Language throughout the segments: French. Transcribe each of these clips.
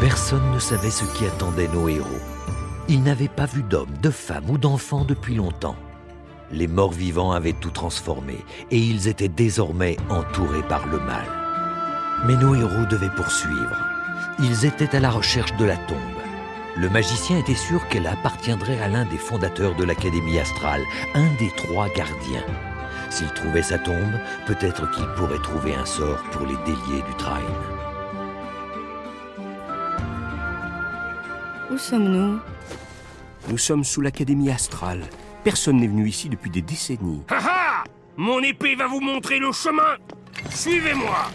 Personne ne savait ce qui attendait nos héros. Ils n'avaient pas vu d'hommes, de femmes ou d'enfants depuis longtemps. Les morts vivants avaient tout transformé et ils étaient désormais entourés par le mal. Mais nos héros devaient poursuivre. Ils étaient à la recherche de la tombe. Le magicien était sûr qu'elle appartiendrait à l'un des fondateurs de l'Académie astrale, un des trois gardiens. S'il trouvait sa tombe, peut-être qu'il pourrait trouver un sort pour les déliés du Train. Où sommes-nous? Nous sommes sous l'Académie astrale. Personne n'est venu ici depuis des décennies. Ha ha Mon épée va vous montrer le chemin Suivez-moi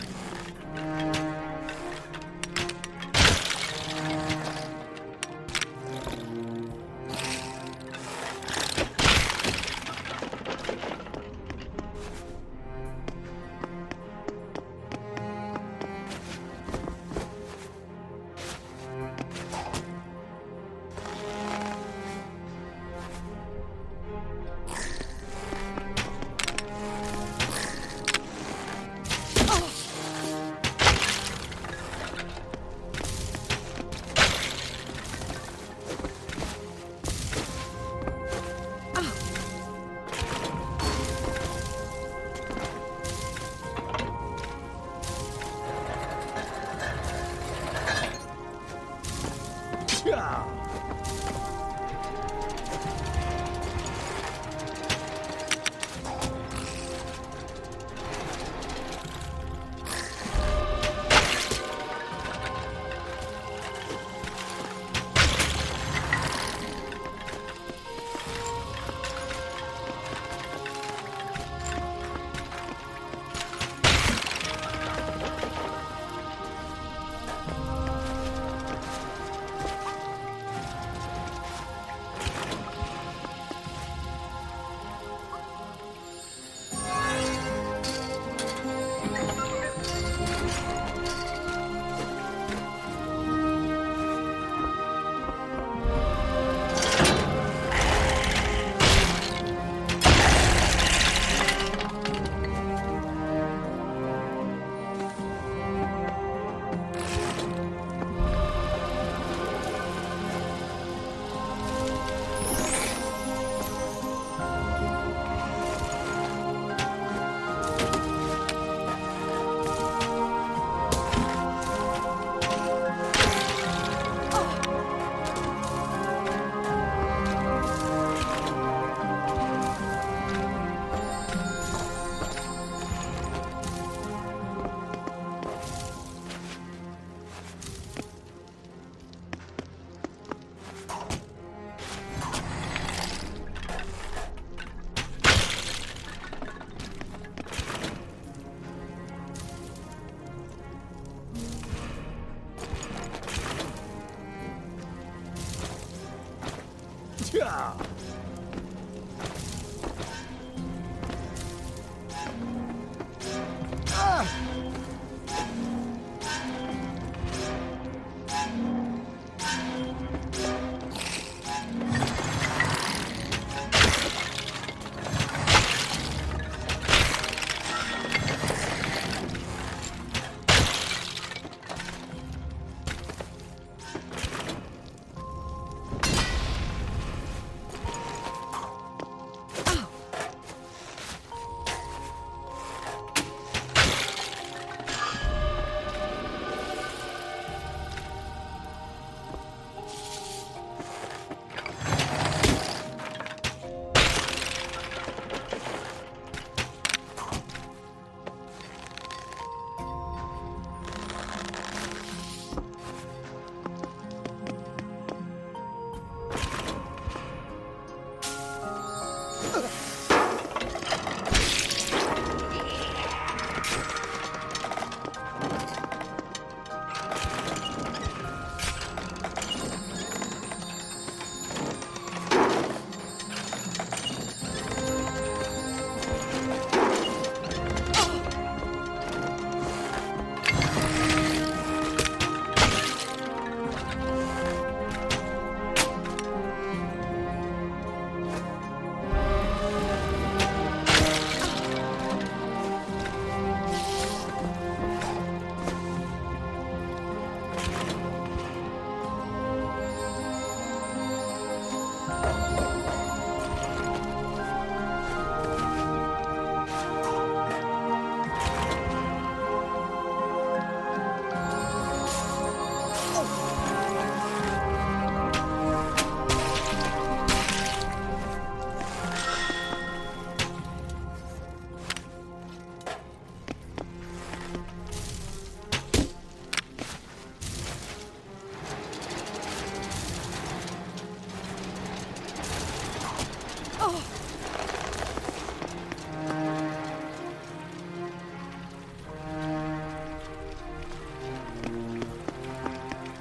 Wow.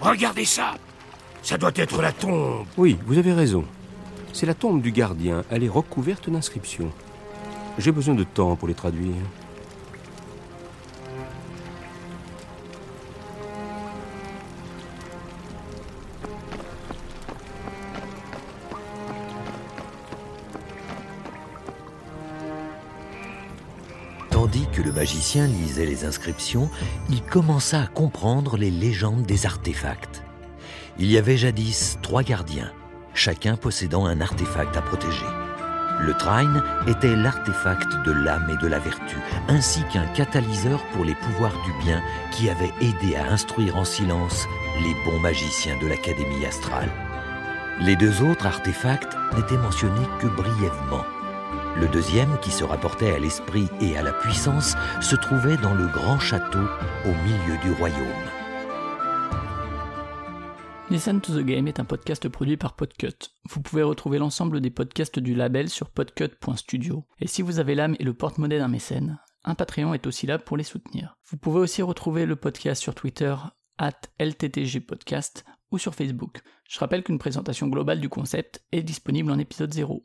Regardez ça Ça doit être la tombe Oui, vous avez raison. C'est la tombe du gardien. Elle est recouverte d'inscriptions. J'ai besoin de temps pour les traduire. Tandis que le magicien lisait les inscriptions, il commença à comprendre les légendes des artefacts. Il y avait jadis trois gardiens, chacun possédant un artefact à protéger. Le Trine était l'artefact de l'âme et de la vertu, ainsi qu'un catalyseur pour les pouvoirs du bien qui avait aidé à instruire en silence les bons magiciens de l'Académie astrale. Les deux autres artefacts n'étaient mentionnés que brièvement. Le deuxième, qui se rapportait à l'esprit et à la puissance, se trouvait dans le grand château au milieu du royaume. Listen to the Game est un podcast produit par Podcut. Vous pouvez retrouver l'ensemble des podcasts du label sur podcut.studio. Et si vous avez l'âme et le porte-monnaie d'un mécène, un Patreon est aussi là pour les soutenir. Vous pouvez aussi retrouver le podcast sur Twitter, at LTTGpodcast, ou sur Facebook. Je rappelle qu'une présentation globale du concept est disponible en épisode 0.